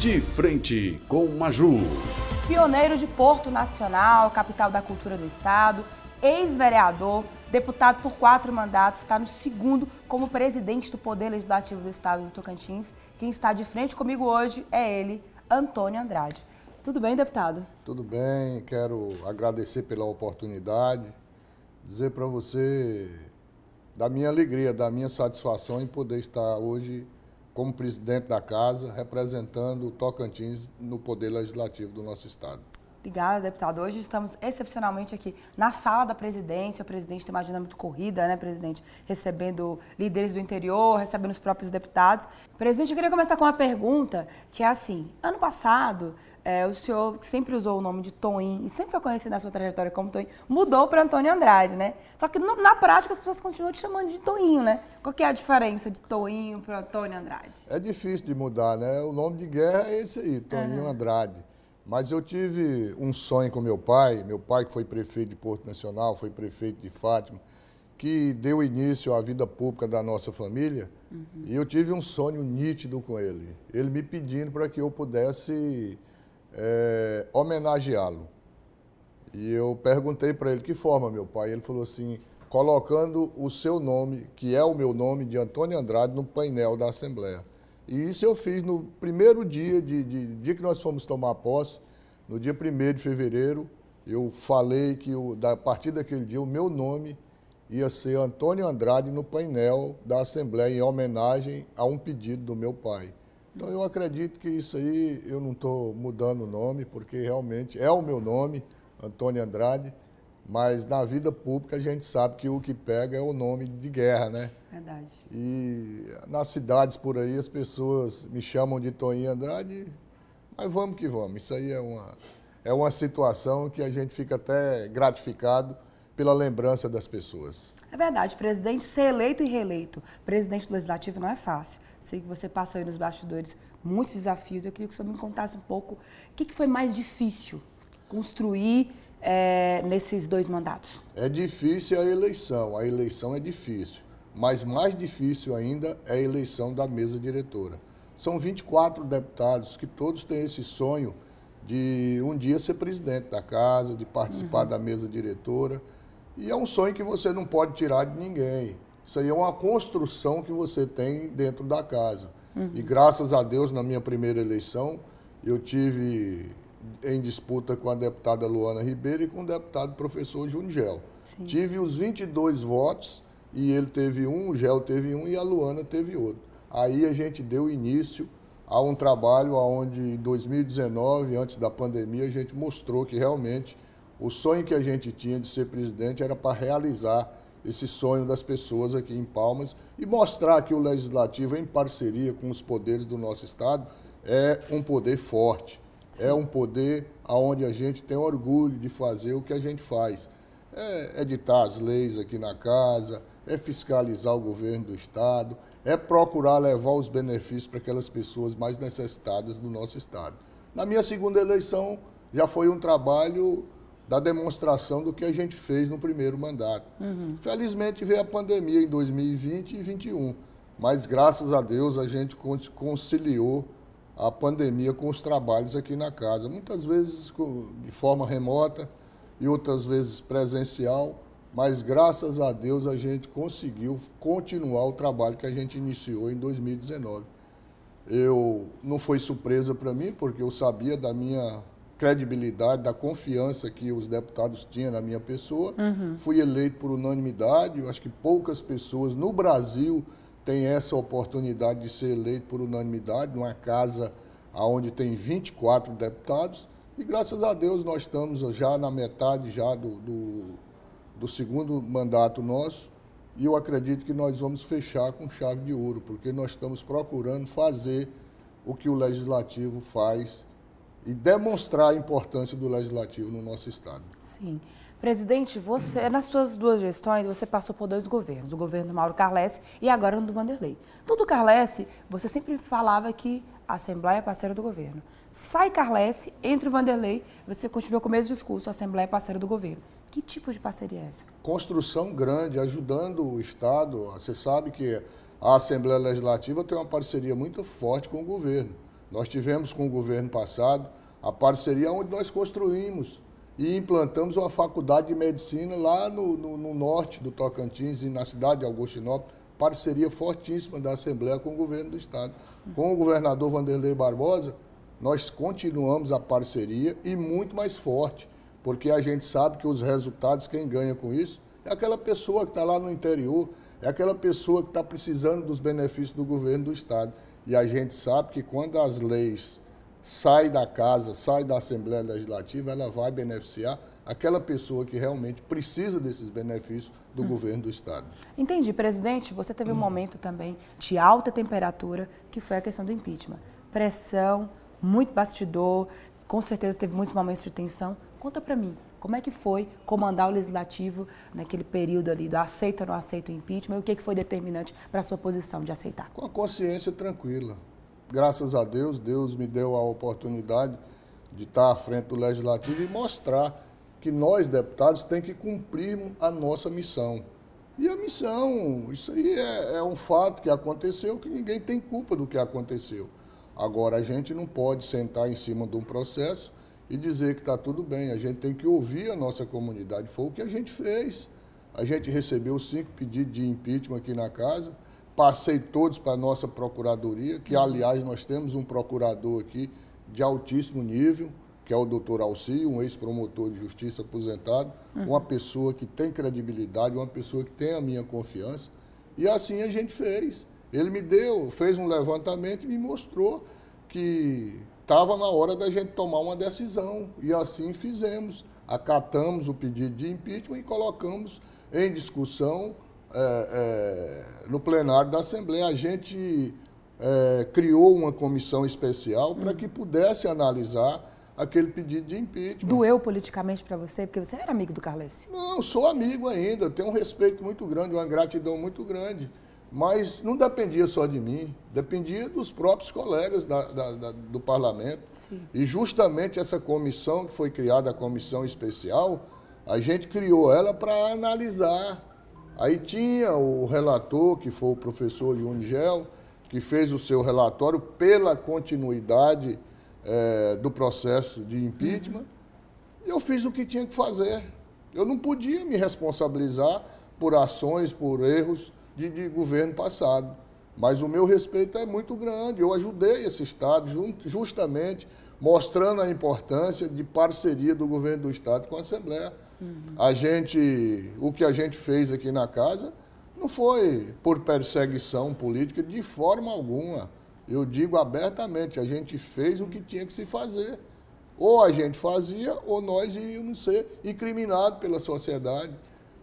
De frente com Maju. Pioneiro de Porto Nacional, capital da cultura do estado, ex-vereador, deputado por quatro mandatos, está no segundo como presidente do Poder Legislativo do Estado do Tocantins. Quem está de frente comigo hoje é ele, Antônio Andrade. Tudo bem, deputado? Tudo bem, quero agradecer pela oportunidade, dizer para você da minha alegria, da minha satisfação em poder estar hoje como presidente da casa, representando o Tocantins no Poder Legislativo do nosso Estado. Obrigada, deputado. Hoje estamos excepcionalmente aqui na sala da presidência. O presidente tem uma agenda muito corrida, né, presidente? Recebendo líderes do interior, recebendo os próprios deputados. Presidente, eu queria começar com uma pergunta que é assim: ano passado, é, o senhor, que sempre usou o nome de Toim e sempre foi conhecido na sua trajetória como Toim, mudou para Antônio Andrade, né? Só que no, na prática as pessoas continuam te chamando de Toinho, né? Qual que é a diferença de Toinho para Antônio Andrade? É difícil de mudar, né? O nome de guerra é esse aí, Toinho uhum. Andrade. Mas eu tive um sonho com meu pai, meu pai que foi prefeito de Porto Nacional, foi prefeito de Fátima, que deu início à vida pública da nossa família, uhum. e eu tive um sonho nítido com ele. Ele me pedindo para que eu pudesse é, homenageá-lo. E eu perguntei para ele que forma, meu pai. Ele falou assim: colocando o seu nome, que é o meu nome, de Antônio Andrade, no painel da Assembleia. E isso eu fiz no primeiro dia, de, de dia que nós fomos tomar posse, no dia 1 de fevereiro, eu falei que eu, a partir daquele dia o meu nome ia ser Antônio Andrade no painel da Assembleia, em homenagem a um pedido do meu pai. Então eu acredito que isso aí eu não estou mudando o nome, porque realmente é o meu nome, Antônio Andrade, mas na vida pública a gente sabe que o que pega é o nome de guerra, né? Verdade. E nas cidades por aí as pessoas me chamam de Toninho Andrade, mas vamos que vamos. Isso aí é uma, é uma situação que a gente fica até gratificado pela lembrança das pessoas. É verdade, presidente ser eleito e reeleito, presidente do Legislativo não é fácil. Sei que você passou aí nos bastidores muitos desafios. Eu queria que você me contasse um pouco o que, que foi mais difícil construir é, nesses dois mandatos? É difícil a eleição, a eleição é difícil, mas mais difícil ainda é a eleição da mesa diretora. São 24 deputados que todos têm esse sonho de um dia ser presidente da casa, de participar uhum. da mesa diretora. E é um sonho que você não pode tirar de ninguém. Isso aí é uma construção que você tem dentro da casa. Uhum. E graças a Deus, na minha primeira eleição, eu tive em disputa com a deputada Luana Ribeiro e com o deputado professor Jungel. Sim. Tive os 22 votos e ele teve um, o Gel teve um e a Luana teve outro. Aí a gente deu início a um trabalho onde em 2019, antes da pandemia, a gente mostrou que realmente o sonho que a gente tinha de ser presidente era para realizar esse sonho das pessoas aqui em Palmas e mostrar que o legislativo, em parceria com os poderes do nosso estado, é um poder forte é um poder aonde a gente tem orgulho de fazer o que a gente faz. É editar as leis aqui na casa, é fiscalizar o governo do Estado, é procurar levar os benefícios para aquelas pessoas mais necessitadas do nosso Estado. Na minha segunda eleição, já foi um trabalho da demonstração do que a gente fez no primeiro mandato. Uhum. Felizmente veio a pandemia em 2020 e 2021, mas graças a Deus a gente conciliou a pandemia com os trabalhos aqui na casa. Muitas vezes de forma remota e outras vezes presencial, mas graças a Deus a gente conseguiu continuar o trabalho que a gente iniciou em 2019. Eu não foi surpresa para mim, porque eu sabia da minha credibilidade, da confiança que os deputados tinham na minha pessoa. Uhum. Fui eleito por unanimidade. Eu acho que poucas pessoas no Brasil tem essa oportunidade de ser eleito por unanimidade numa casa onde tem 24 deputados e graças a Deus nós estamos já na metade já do, do, do segundo mandato nosso e eu acredito que nós vamos fechar com chave de ouro, porque nós estamos procurando fazer o que o legislativo faz e demonstrar a importância do legislativo no nosso estado. Sim. Presidente, você, nas suas duas gestões, você passou por dois governos, o governo do Mauro Carlesse e agora no do Vanderlei. Tudo Carlesse, você sempre falava que a Assembleia é parceira do governo. Sai Carlesse, entra o Vanderlei, você continua com o mesmo discurso, a Assembleia é parceira do governo. Que tipo de parceria é essa? Construção grande, ajudando o Estado. Você sabe que a Assembleia Legislativa tem uma parceria muito forte com o governo. Nós tivemos com o governo passado a parceria onde nós construímos e implantamos uma faculdade de medicina lá no, no, no norte do Tocantins e na cidade de Augustinópolis, parceria fortíssima da Assembleia com o governo do Estado. Com o governador Vanderlei Barbosa, nós continuamos a parceria e muito mais forte, porque a gente sabe que os resultados, quem ganha com isso, é aquela pessoa que está lá no interior, é aquela pessoa que está precisando dos benefícios do governo do Estado. E a gente sabe que quando as leis saem da casa, saem da Assembleia Legislativa, ela vai beneficiar aquela pessoa que realmente precisa desses benefícios do hum. governo do Estado. Entendi. Presidente, você teve um hum. momento também de alta temperatura, que foi a questão do impeachment. Pressão, muito bastidor, com certeza teve muitos momentos de tensão. Conta para mim, como é que foi comandar o legislativo naquele período ali do aceita ou não aceita o impeachment e o que, que foi determinante para a sua posição de aceitar? Com a consciência tranquila. Graças a Deus, Deus me deu a oportunidade de estar à frente do legislativo e mostrar que nós, deputados, tem que cumprir a nossa missão. E a missão, isso aí é, é um fato que aconteceu, que ninguém tem culpa do que aconteceu. Agora, a gente não pode sentar em cima de um processo e dizer que está tudo bem. A gente tem que ouvir a nossa comunidade. Foi o que a gente fez. A gente recebeu cinco pedidos de impeachment aqui na casa, passei todos para a nossa procuradoria, que aliás nós temos um procurador aqui de altíssimo nível, que é o doutor Alci, um ex-promotor de justiça aposentado, uhum. uma pessoa que tem credibilidade, uma pessoa que tem a minha confiança. E assim a gente fez. Ele me deu, fez um levantamento e me mostrou que estava na hora da gente tomar uma decisão. E assim fizemos. Acatamos o pedido de impeachment e colocamos em discussão é, é, no plenário da Assembleia. A gente é, criou uma comissão especial para que pudesse analisar aquele pedido de impeachment. Doeu politicamente para você? Porque você era amigo do Carles? Não, sou amigo ainda. Tenho um respeito muito grande, uma gratidão muito grande. Mas não dependia só de mim, dependia dos próprios colegas da, da, da, do parlamento. Sim. E justamente essa comissão que foi criada, a comissão especial, a gente criou ela para analisar. Aí tinha o relator, que foi o professor Junigel, que fez o seu relatório pela continuidade é, do processo de impeachment. Uhum. E eu fiz o que tinha que fazer. Eu não podia me responsabilizar por ações, por erros de, de governo passado. Mas o meu respeito é muito grande. Eu ajudei esse Estado justamente mostrando a importância de parceria do governo do Estado com a Assembleia. Uhum. A gente, o que a gente fez aqui na casa não foi por perseguição política de forma alguma. Eu digo abertamente, a gente fez o que tinha que se fazer. Ou a gente fazia, ou nós iríamos ser incriminados pela sociedade.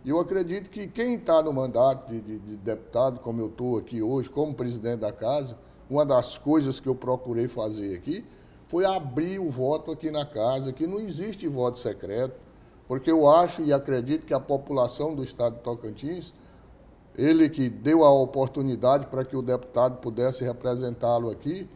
Eu acredito que quem está no mandato de, de, de, deputado, como eu estou aqui hoje, como presidente da casa, uma das coisas que eu procurei fazer aqui foi abrir o voto aqui na casa, que não existe voto secreto, porque eu acho e acredito que a população do estado de Tocantins, ele que deu a oportunidade para que o deputado pudesse representá-lo aqui,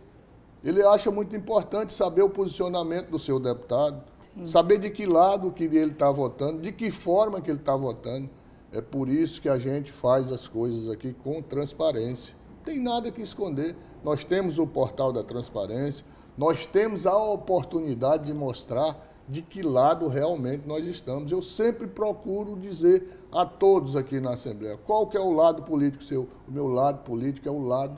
ele acha muito importante saber o posicionamento do seu deputado Saber de que lado que ele está votando, de que forma que ele está votando. É por isso que a gente faz as coisas aqui com transparência. Não tem nada que esconder. Nós temos o portal da transparência, nós temos a oportunidade de mostrar de que lado realmente nós estamos. Eu sempre procuro dizer a todos aqui na Assembleia qual que é o lado político seu. O meu lado político é o lado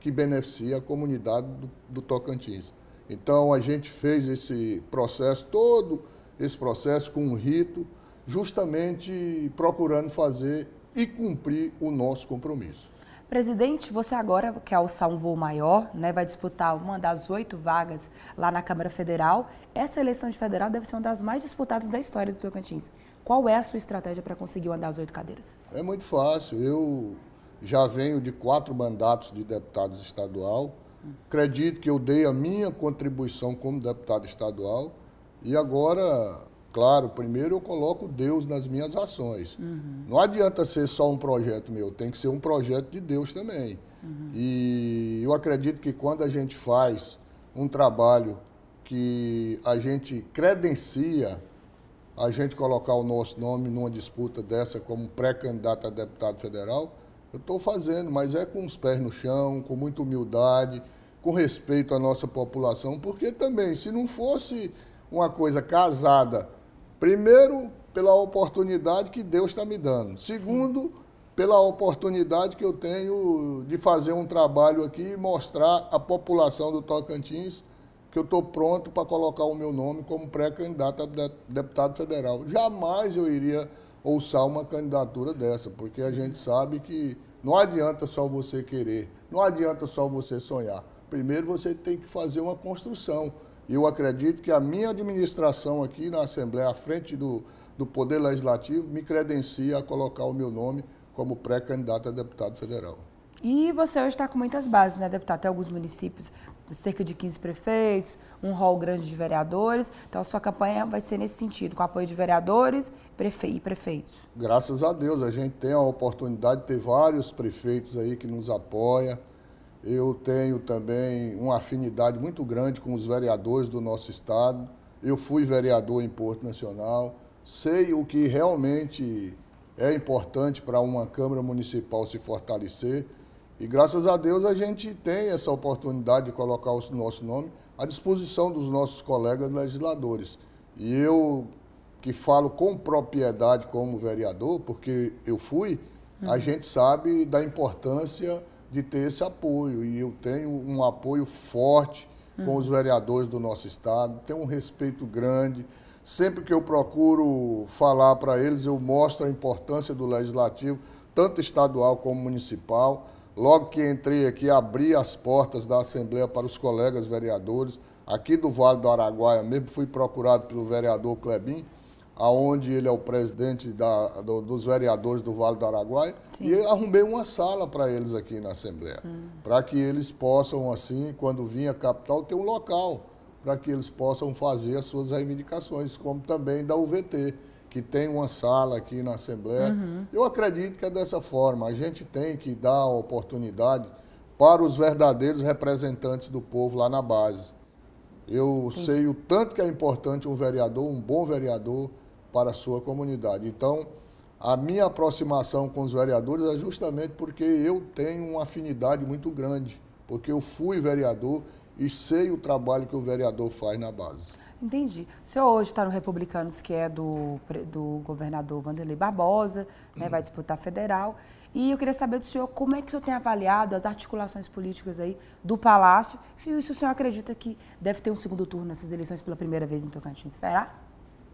que beneficia a comunidade do, do Tocantins. Então a gente fez esse processo, todo esse processo com um rito, justamente procurando fazer e cumprir o nosso compromisso. Presidente, você agora quer alçar um voo maior, né? vai disputar uma das oito vagas lá na Câmara Federal. Essa eleição de federal deve ser uma das mais disputadas da história do Tocantins. Qual é a sua estratégia para conseguir uma das oito cadeiras? É muito fácil. Eu já venho de quatro mandatos de deputado estadual Acredito que eu dei a minha contribuição como deputado estadual e agora, claro, primeiro eu coloco Deus nas minhas ações. Uhum. Não adianta ser só um projeto meu, tem que ser um projeto de Deus também. Uhum. E eu acredito que quando a gente faz um trabalho que a gente credencia a gente colocar o nosso nome numa disputa dessa como pré-candidato a deputado federal, eu estou fazendo, mas é com os pés no chão, com muita humildade, com respeito à nossa população, porque também, se não fosse uma coisa casada, primeiro, pela oportunidade que Deus está me dando, segundo, Sim. pela oportunidade que eu tenho de fazer um trabalho aqui e mostrar à população do Tocantins que eu estou pronto para colocar o meu nome como pré-candidato a deputado federal. Jamais eu iria ouçar uma candidatura dessa, porque a gente sabe que não adianta só você querer, não adianta só você sonhar primeiro você tem que fazer uma construção. E eu acredito que a minha administração aqui na Assembleia, à frente do, do Poder Legislativo, me credencia a colocar o meu nome como pré-candidato a deputado federal. E você hoje está com muitas bases, né, deputado? Tem alguns municípios, cerca de 15 prefeitos, um rol grande de vereadores. Então, a sua campanha vai ser nesse sentido, com apoio de vereadores prefe e prefeitos. Graças a Deus, a gente tem a oportunidade de ter vários prefeitos aí que nos apoiam eu tenho também uma afinidade muito grande com os vereadores do nosso estado. Eu fui vereador em Porto Nacional, sei o que realmente é importante para uma Câmara Municipal se fortalecer. E graças a Deus a gente tem essa oportunidade de colocar o nosso nome à disposição dos nossos colegas legisladores. E eu, que falo com propriedade como vereador, porque eu fui, uhum. a gente sabe da importância de ter esse apoio. E eu tenho um apoio forte com uhum. os vereadores do nosso estado, tenho um respeito grande. Sempre que eu procuro falar para eles, eu mostro a importância do legislativo, tanto estadual como municipal. Logo que entrei aqui, abri as portas da Assembleia para os colegas vereadores. Aqui do Vale do Araguaia mesmo, fui procurado pelo vereador Clebin aonde ele é o presidente da, do, dos vereadores do Vale do Araguaia, Sim. e arrumei uma sala para eles aqui na Assembleia, hum. para que eles possam, assim, quando vir a capital, ter um local para que eles possam fazer as suas reivindicações, como também da UVT, que tem uma sala aqui na Assembleia. Uhum. Eu acredito que é dessa forma, a gente tem que dar a oportunidade para os verdadeiros representantes do povo lá na base. Eu Sim. sei o tanto que é importante um vereador, um bom vereador, para a sua comunidade. Então, a minha aproximação com os vereadores é justamente porque eu tenho uma afinidade muito grande, porque eu fui vereador e sei o trabalho que o vereador faz na base. Entendi. O senhor hoje está no Republicanos, que é do, do governador Vanderlei Barbosa, né, vai disputar federal. E eu queria saber do senhor como é que o senhor tem avaliado as articulações políticas aí do Palácio, se, se o senhor acredita que deve ter um segundo turno nessas eleições pela primeira vez em Tocantins. Será?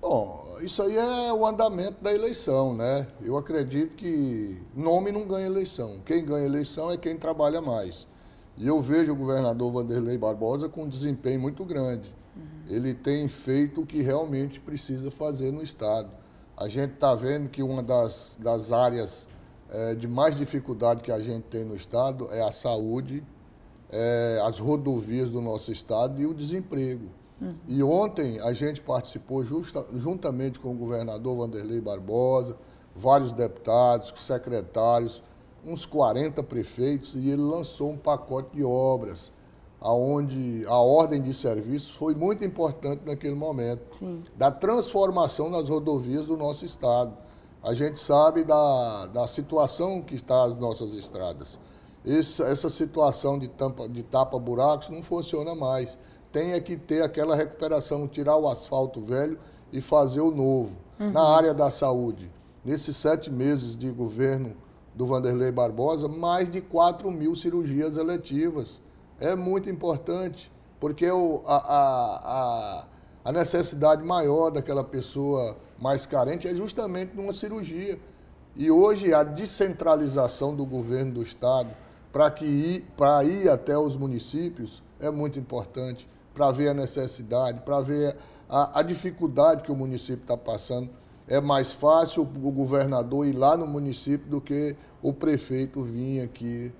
Bom, isso aí é o andamento da eleição, né? Eu acredito que nome não ganha eleição. Quem ganha eleição é quem trabalha mais. E eu vejo o governador Vanderlei Barbosa com um desempenho muito grande. Ele tem feito o que realmente precisa fazer no Estado. A gente está vendo que uma das, das áreas é, de mais dificuldade que a gente tem no Estado é a saúde, é, as rodovias do nosso Estado e o desemprego. Uhum. E ontem a gente participou justa, juntamente com o governador Vanderlei Barbosa, vários deputados, secretários, uns 40 prefeitos, e ele lançou um pacote de obras, aonde a ordem de serviço foi muito importante naquele momento, Sim. da transformação nas rodovias do nosso estado. A gente sabe da, da situação que está as nossas estradas. Essa, essa situação de, tampa, de tapa-buracos não funciona mais tenha que ter aquela recuperação, tirar o asfalto velho e fazer o novo. Uhum. Na área da saúde, nesses sete meses de governo do Vanderlei Barbosa, mais de 4 mil cirurgias eletivas. É muito importante, porque o, a, a, a necessidade maior daquela pessoa mais carente é justamente numa cirurgia. E hoje a descentralização do governo do Estado para ir, ir até os municípios é muito importante para ver a necessidade, para ver a, a, dificuldade que o município está passando. É mais fácil o governador ir lá no município do que o prefeito vir aqui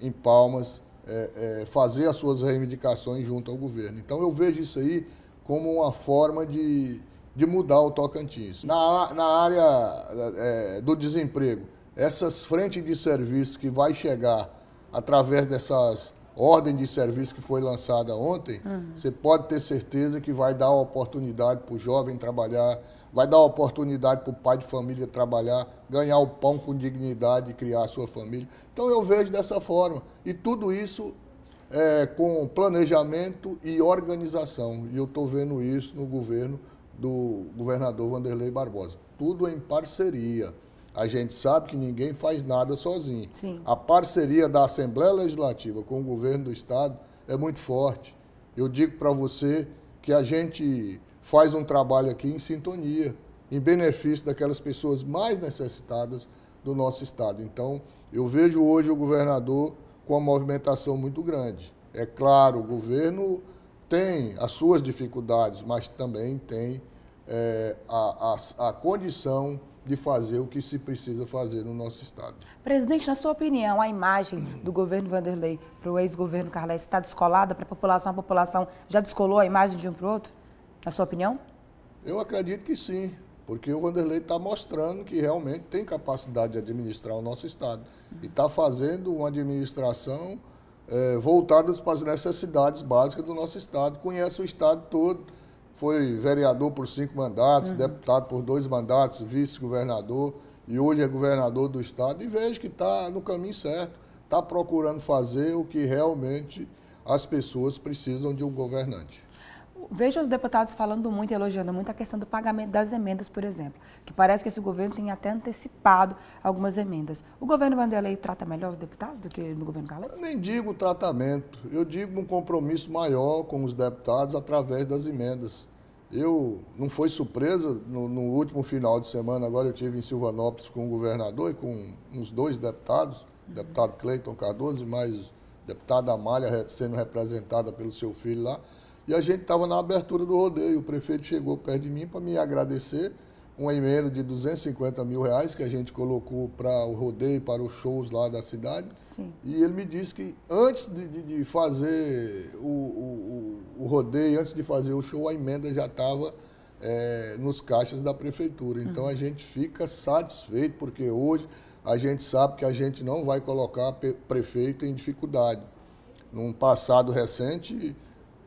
em Palmas é, é, fazer as suas reivindicações junto ao governo. Então eu vejo isso aí como uma forma de, de mudar o Tocantins. Na, na área é, do desemprego, essas frentes de serviço que vai chegar através dessas ordem de serviço que foi lançada ontem, uhum. você pode ter certeza que vai dar oportunidade para o jovem trabalhar, vai dar oportunidade para o pai de família trabalhar, ganhar o pão com dignidade e criar a sua família. Então eu vejo dessa forma. E tudo isso é, com planejamento e organização. E eu estou vendo isso no governo do governador Vanderlei Barbosa. Tudo em parceria. A gente sabe que ninguém faz nada sozinho. Sim. A parceria da Assembleia Legislativa com o governo do Estado é muito forte. Eu digo para você que a gente faz um trabalho aqui em sintonia, em benefício daquelas pessoas mais necessitadas do nosso Estado. Então, eu vejo hoje o governador com uma movimentação muito grande. É claro, o governo tem as suas dificuldades, mas também tem é, a, a, a condição de fazer o que se precisa fazer no nosso Estado. Presidente, na sua opinião, a imagem do governo Vanderlei para o ex-governo Carles está descolada para a população? A população já descolou a imagem de um para o outro? Na sua opinião? Eu acredito que sim, porque o Vanderlei está mostrando que realmente tem capacidade de administrar o nosso Estado e está fazendo uma administração é, voltada para as necessidades básicas do nosso Estado. Conhece o Estado todo foi vereador por cinco mandatos, uhum. deputado por dois mandatos, vice-governador e hoje é governador do estado. E vejo que está no caminho certo, está procurando fazer o que realmente as pessoas precisam de um governante. Vejo os deputados falando muito, elogiando muito a questão do pagamento das emendas, por exemplo, que parece que esse governo tem até antecipado algumas emendas. O governo Vanderlei trata melhor os deputados do que no governo Carlos? Eu nem digo tratamento, eu digo um compromisso maior com os deputados através das emendas. Eu não foi surpresa no, no, último final de semana, agora eu tive em Silvanópolis com o governador e com uns dois deputados, o deputado Cleiton Cardoso e mais deputada Amália sendo representada pelo seu filho lá. E a gente estava na abertura do rodeio. O prefeito chegou perto de mim para me agradecer uma emenda de 250 mil reais que a gente colocou para o rodeio, para os shows lá da cidade. Sim. E ele me disse que antes de, de, de fazer o, o, o, rodeio, antes de fazer o show, a emenda já estava é, nos caixas da prefeitura. Então uhum. a gente fica satisfeito, porque hoje a gente sabe que a gente não vai colocar prefeito em dificuldade. Num passado recente,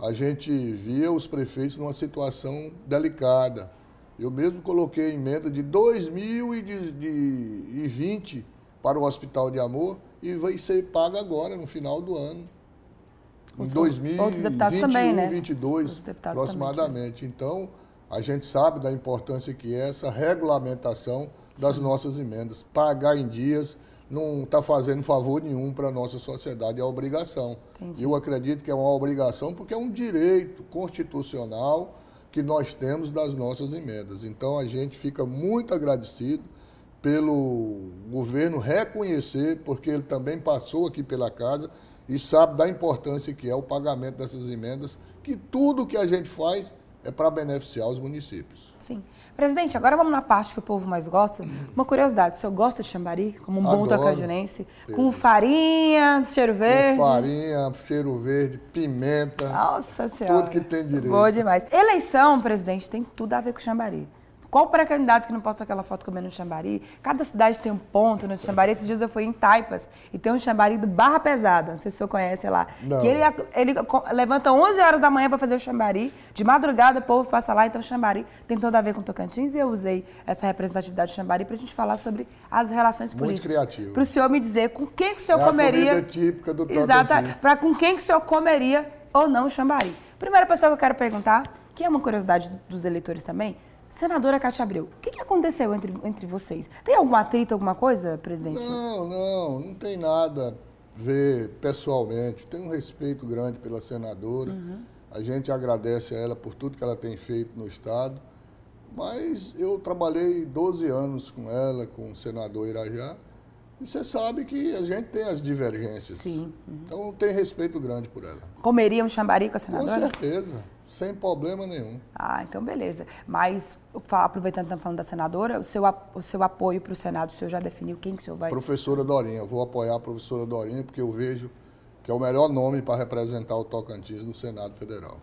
a gente via os prefeitos numa situação delicada. Eu mesmo coloquei emenda de 2020 para o Hospital de Amor e vai ser paga agora, no final do ano. Em 2021, também, né? 2022, aproximadamente. Então, a gente sabe da importância que é essa regulamentação das Sim. nossas emendas. Pagar em dias não está fazendo favor nenhum para a nossa sociedade, é obrigação. Entendi. Eu acredito que é uma obrigação porque é um direito constitucional que nós temos das nossas emendas. Então a gente fica muito agradecido pelo governo reconhecer, porque ele também passou aqui pela casa e sabe da importância que é o pagamento dessas emendas, que tudo que a gente faz é para beneficiar os municípios. Sim. Presidente, agora vamos na parte que o povo mais gosta. Uma curiosidade, o senhor gosta de chambari, como um bom tocadinense? Com farinha, cheiro verde? Com farinha, cheiro verde, pimenta. Nossa Senhora. Tudo que tem direito. Boa demais. Eleição, presidente, tem tudo a ver com chambari. Qual pré-candidato que não posta aquela foto comendo um chambari? Cada cidade tem um ponto no chambari. Esses dias eu fui em Taipas e tem um chambari do Barra Pesada. Não sei se o senhor conhece lá. Não. Que ele, ele levanta 11 horas da manhã para fazer o chambari. De madrugada o povo passa lá. Então o chambari tem tudo a ver com Tocantins. E eu usei essa representatividade do chambari para a gente falar sobre as relações políticas. Muito criativo. Para o senhor me dizer com quem que o senhor é comeria... A típica do Tocantins. Exato. Para com quem que o senhor comeria ou não o chambari. Primeira pessoa que eu quero perguntar, que é uma curiosidade dos eleitores também, Senadora Cátia Abreu, o que, que aconteceu entre, entre vocês? Tem algum atrito, alguma coisa, presidente? Não, não, não tem nada a ver pessoalmente. Tenho um respeito grande pela senadora. Uhum. A gente agradece a ela por tudo que ela tem feito no Estado. Mas eu trabalhei 12 anos com ela, com o senador Irajá. E você sabe que a gente tem as divergências. Sim. Uhum. Então tem respeito grande por ela. Comeria um chambari com a senadora? Com certeza. Sem problema nenhum. Ah, então beleza. Mas, aproveitando que estamos falando da senadora, o seu, o seu apoio para o Senado, o senhor já definiu quem que o senhor vai... Professora Dorinha. Vou apoiar a professora Dorinha, porque eu vejo que é o melhor nome para representar o Tocantins no Senado Federal.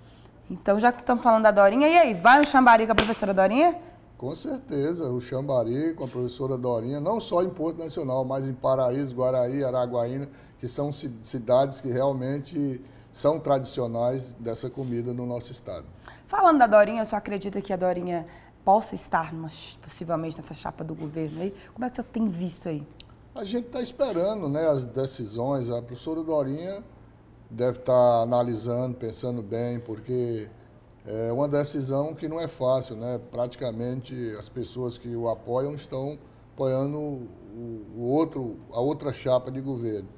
Então, já que estamos falando da Dorinha, e aí, vai um chambari com a professora Dorinha? Com certeza, o Xambari com a professora Dorinha, não só em Porto Nacional, mas em Paraíso, Guaraí, Araguaína, que são cidades que realmente são tradicionais dessa comida no nosso estado. Falando da Dorinha, você acredita que a Dorinha possa estar numa, possivelmente nessa chapa do governo aí? Como é que você tem visto aí? A gente está esperando né, as decisões. A professora Dorinha deve estar analisando, pensando bem, porque é uma decisão que não é fácil, né? Praticamente as pessoas que o apoiam estão apoiando o outro, a outra chapa de governo.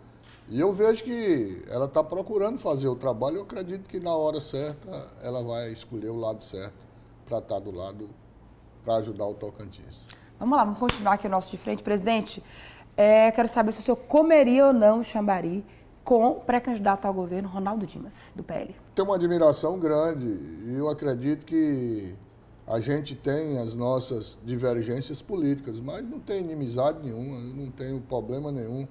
E eu vejo que ela está procurando fazer o trabalho. Eu acredito que na hora certa ela vai escolher o lado certo para estar tá do lado para ajudar o Tocantins. Vamos lá, vamos continuar aqui o nosso de frente. Presidente, é, quero saber se o senhor comeria ou não o chambari com o pré-candidato ao governo Ronaldo Dimas, do PL. Tenho uma admiração grande e eu acredito que a gente tem as nossas divergências políticas, mas não tem inimizade nenhuma, não tenho problema nenhum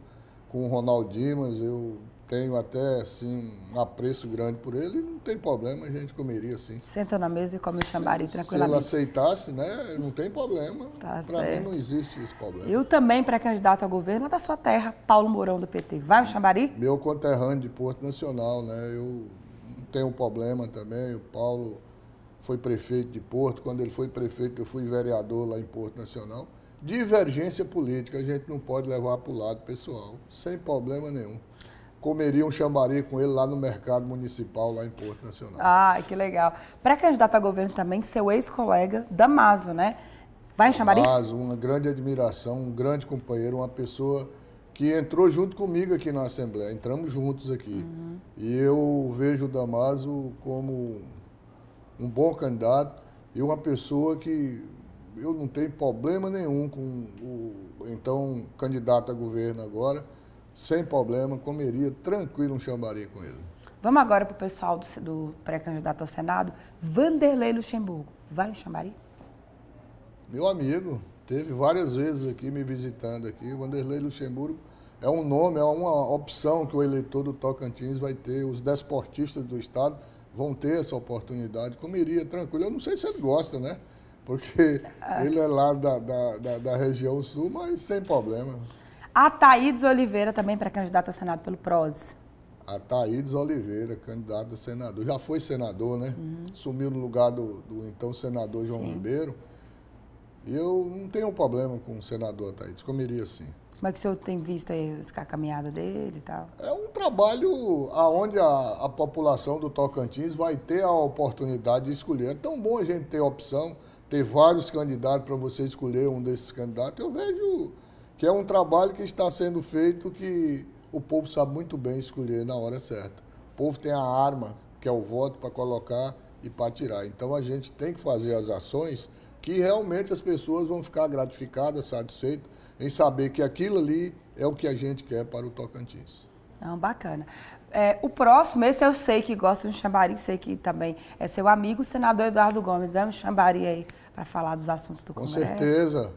com o Ronaldo Dimas, eu tenho até assim um apreço grande por ele, não tem problema, a gente comeria sim. Senta na mesa e come o chambari se, tranquilamente. Se ele aceitasse, né, não tem problema. Tá para mim não existe esse problema. Eu também pré-candidato ao governo é da sua terra, Paulo Mourão do PT. Vai o chambari? Meu conterrâneo de Porto Nacional, né? Eu não tenho problema também, o Paulo foi prefeito de Porto, quando ele foi prefeito eu fui vereador lá em Porto Nacional. Divergência política a gente não pode levar para o lado pessoal, sem problema nenhum. Comeria um chambari com ele lá no mercado municipal, lá em Porto Nacional. Ah, que legal. Pré-candidato a governo também, seu ex-colega Damaso, né? Vai em chambari? Damaso, uma grande admiração, um grande companheiro, uma pessoa que entrou junto comigo aqui na Assembleia. Entramos juntos aqui. Uhum. E eu vejo o Damaso como um bom candidato e uma pessoa que eu não tenho problema nenhum com o então candidato a governo agora, sem problema, comeria tranquilo um chambari com ele. Vamos agora para o pessoal do, do pré-candidato ao Senado, Vanderlei Luxemburgo. Vai no chambari? Meu amigo, teve várias vezes aqui me visitando aqui. Vanderlei Luxemburgo é um nome, é uma opção que o eleitor do Tocantins vai ter. Os desportistas do estado vão ter essa oportunidade. Comeria tranquilo. Eu não sei se ele gosta, né? Porque ele é lá da, da, da, da, região sul, mas sem problema. A Thaídes Oliveira também pré-candidata a Senado pelo PROS. A Thaídes Oliveira, candidata a senador. Já foi senador, né? Uhum. Sumiu no lugar do, do então senador João sim. Ribeiro. E eu não tenho problema com o senador Thaídes, comeria sim. Como é que o senhor tem visto aí a caminhada dele e tal? É um trabalho onde a, a população do Tocantins vai ter a oportunidade de escolher. É tão bom a gente ter opção ter vários candidatos para você escolher um desses candidatos, eu vejo que é um trabalho que está sendo feito que o povo sabe muito bem escolher na hora certa. O povo tem a arma, que é o voto, para colocar e para tirar. Então a gente tem que fazer as ações que realmente as pessoas vão ficar gratificadas, satisfeitas em saber que aquilo ali é o que a gente quer para o Tocantins. Não, bacana. É, o próximo, esse eu sei que gosta de chambari, sei que também é seu amigo, o senador Eduardo Gomes. Dá um chambari aí para falar dos assuntos do com Congresso. Com certeza.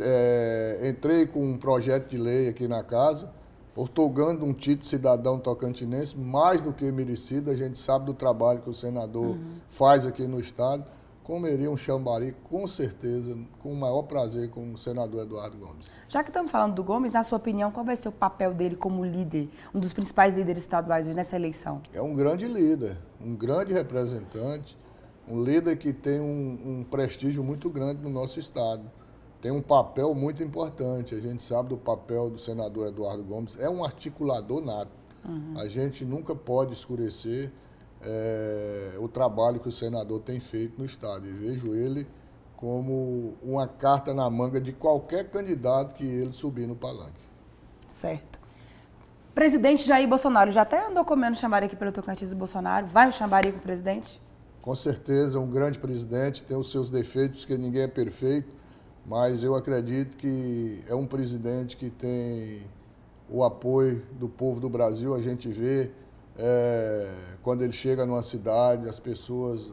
É, entrei com um projeto de lei aqui na casa, otorgando um título de cidadão tocantinense, mais do que merecido. A gente sabe do trabalho que o senador uhum. faz aqui no Estado comeria um chambari, com certeza, com o maior prazer, com o senador Eduardo Gomes. Já que estamos falando do Gomes, na sua opinião, qual vai ser o papel dele como líder, um dos principais líderes estaduais nessa eleição? É um grande líder, um grande representante, um líder que tem um, um prestígio muito grande no nosso estado. Tem um papel muito importante. A gente sabe do papel do senador Eduardo Gomes. É um articulador nato. Uhum. A gente nunca pode escurecer é, o trabalho que o senador tem feito no Estado. E vejo ele como uma carta na manga de qualquer candidato que ele subir no palanque. Certo. Presidente Jair Bolsonaro já até andou comendo chamar aqui pelo Tocantins do Bolsonaro. Vai o presidente? Com certeza, um grande presidente, tem os seus defeitos, que ninguém é perfeito, mas eu acredito que é um presidente que tem o apoio do povo do Brasil. A gente vê é, quando ele chega numa cidade, as pessoas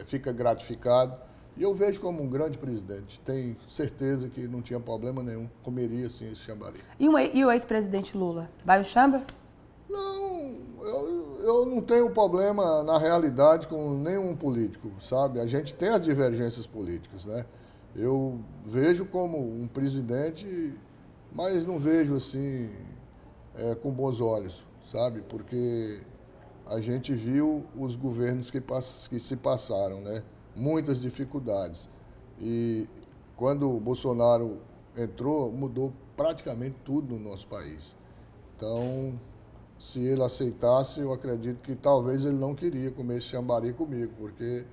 é, ficam gratificadas. E eu vejo como um grande presidente. Tenho certeza que não tinha problema nenhum. Comeria sim esse chambari. E o ex-presidente Lula? Vai o chamba? Não, eu, eu não tenho problema na realidade com nenhum político, sabe? A gente tem as divergências políticas, né? Eu vejo como um presidente, mas não vejo assim é, com bons olhos sabe? Porque a gente viu os governos que, pass que se passaram, né? Muitas dificuldades. E quando o Bolsonaro entrou, mudou praticamente tudo no nosso país. Então, se ele aceitasse, eu acredito que talvez ele não queria comer esse chambari comigo, porque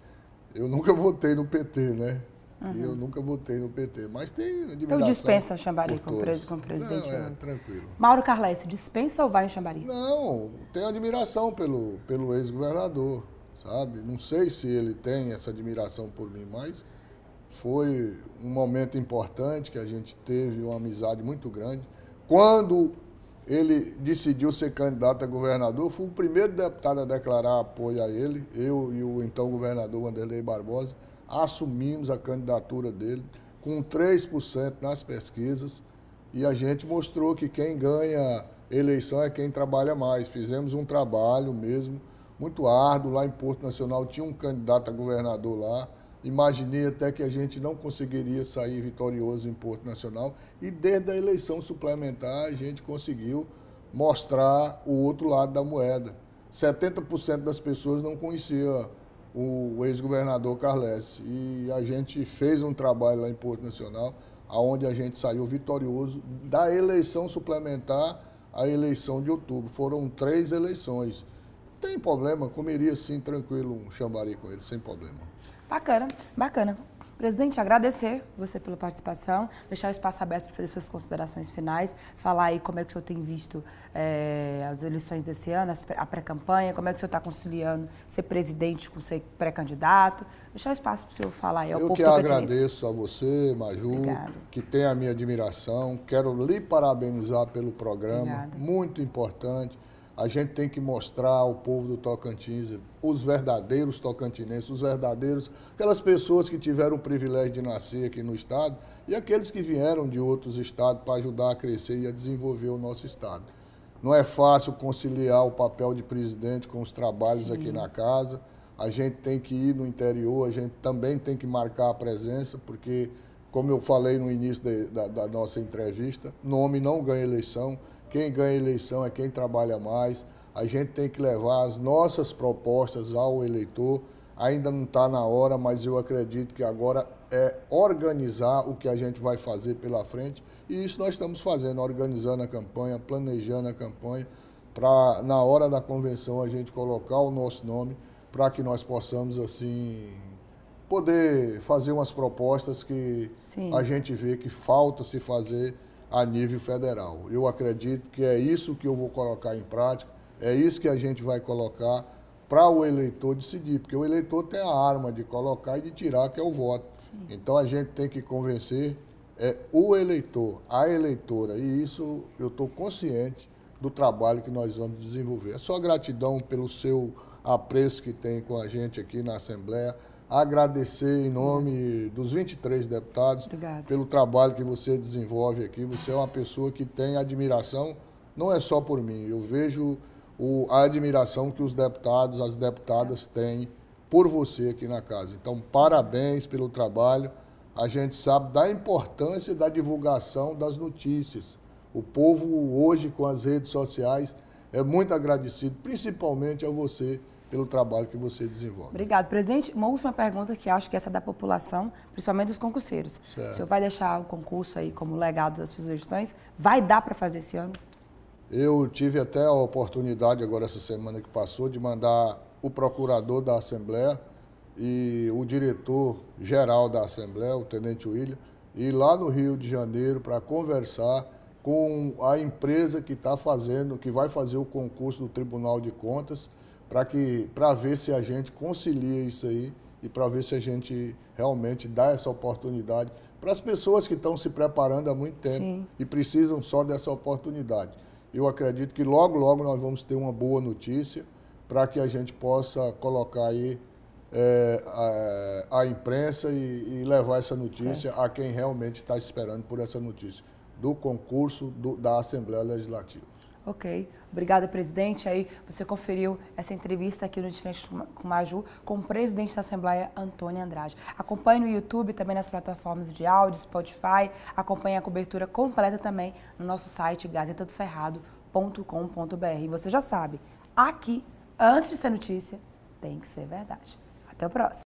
eu nunca votei no PT, né? Uhum. eu nunca votei no PT. Mas tem admiração. Então dispensa o Xambari com, pres, presidente? Não, é, tranquilo. Mauro Carles, dispensa ou vai em Xambari? Não, tenho admiração pelo, pelo ex-governador, sabe? Não sei se ele tem essa admiração por mim, mas foi um momento importante que a gente teve uma amizade muito grande. Quando ele decidiu ser candidato a governador, fui o primeiro deputado a declarar apoio a ele, eu e o então governador Wanderlei Barbosa, assumimos a candidatura dele com 3% nas pesquisas e a gente mostrou que quem ganha eleição é quem trabalha mais. Fizemos um trabalho mesmo muito árduo lá em Porto Nacional, tinha um candidato a governador lá, Imaginei até que a gente não conseguiria sair vitorioso em Porto Nacional e desde a eleição suplementar a gente conseguiu mostrar o outro lado da moeda. 70% das pessoas não conhecia o ex-governador Carles e a gente fez um trabalho lá em Porto Nacional aonde a gente saiu vitorioso da eleição suplementar à eleição de outubro. Foram três eleições. Tem problema, comeria sim tranquilo um chambari com ele, sem problema. Bacana, bacana. Presidente, agradecer você pela participação, deixar o espaço aberto para fazer suas considerações finais, falar aí como é que o senhor tem visto é, as eleições desse ano, a pré-campanha, como é que o senhor está conciliando ser presidente com ser pré-candidato. Deixar o espaço para o senhor falar aí ao Eu que agradeço a você, Maju, que tem a minha admiração. Quero lhe parabenizar pelo programa, Obrigada. muito importante. A gente tem que mostrar ao povo do Tocantins, os verdadeiros tocantinenses, os verdadeiros, aquelas pessoas que tiveram o privilégio de nascer aqui no estado e aqueles que vieram de outros estados para ajudar a crescer e a desenvolver o nosso estado. Não é fácil conciliar o papel de presidente com os trabalhos Sim. aqui na casa. A gente tem que ir no interior, a gente também tem que marcar a presença, porque, como eu falei no início de, da, da nossa entrevista, nome não ganha eleição. Quem ganha eleição é quem trabalha mais. A gente tem que levar as nossas propostas ao eleitor. Ainda não está na hora, mas eu acredito que agora é organizar o que a gente vai fazer pela frente. E isso nós estamos fazendo, organizando a campanha, planejando a campanha, para na hora da convenção a gente colocar o nosso nome, para que nós possamos, assim, poder fazer umas propostas que Sim. a gente vê que falta se fazer a nível federal. Eu acredito que é isso que eu vou colocar em prática, é isso que a gente vai colocar para o eleitor decidir, porque o eleitor tem a arma de colocar e de tirar, que é o voto. Sim. Então a gente tem que convencer é, o eleitor, a eleitora, e isso eu estou consciente do trabalho que nós vamos desenvolver. É só gratidão pelo seu apreço que tem com a gente aqui na Assembleia agradecer em nome dos 23 deputados Obrigada. pelo trabalho que você desenvolve aqui. Você é uma pessoa que tem admiração, não é só por mim, eu vejo o, a admiração que os deputados, as deputadas têm por você aqui na casa. Então, parabéns pelo trabalho. A gente sabe da importância da divulgação das notícias. O povo hoje com as redes sociais é muito agradecido, principalmente a você pelo trabalho que você desenvolve. Obrigado, presidente. Uma última pergunta que acho que essa é da população, principalmente dos concurseiros. Certo. O senhor vai deixar o concurso aí como legado das suas gestões? Vai dar para fazer esse ano? Eu tive até a oportunidade agora essa semana que passou de mandar o procurador da Assembleia e o diretor geral da Assembleia, o Tenente William, ir lá no Rio de Janeiro para conversar com a empresa que está fazendo, que vai fazer o concurso do Tribunal de Contas para que para ver se a gente concilia isso aí e para ver se a gente realmente dá essa oportunidade para as pessoas que estão se preparando há muito tempo Sim. e precisam só dessa oportunidade. Eu acredito que logo, logo nós vamos ter uma boa notícia para que a gente possa colocar aí é, a, a, imprensa e, e, levar essa notícia certo. a quem realmente está esperando por essa notícia do concurso do, da Assembleia Legislativa. Ok. Obrigada, presidente. Aí você conferiu essa entrevista aqui no Diferente com Maju com o presidente da Assembleia, Antônio Andrade. Acompanhe no YouTube, também nas plataformas de áudio, Spotify. Acompanhe a cobertura completa também no nosso site gazetadoscerrado.com.br. E você já sabe, aqui, antes de ser notícia, tem que ser verdade. Até o próximo.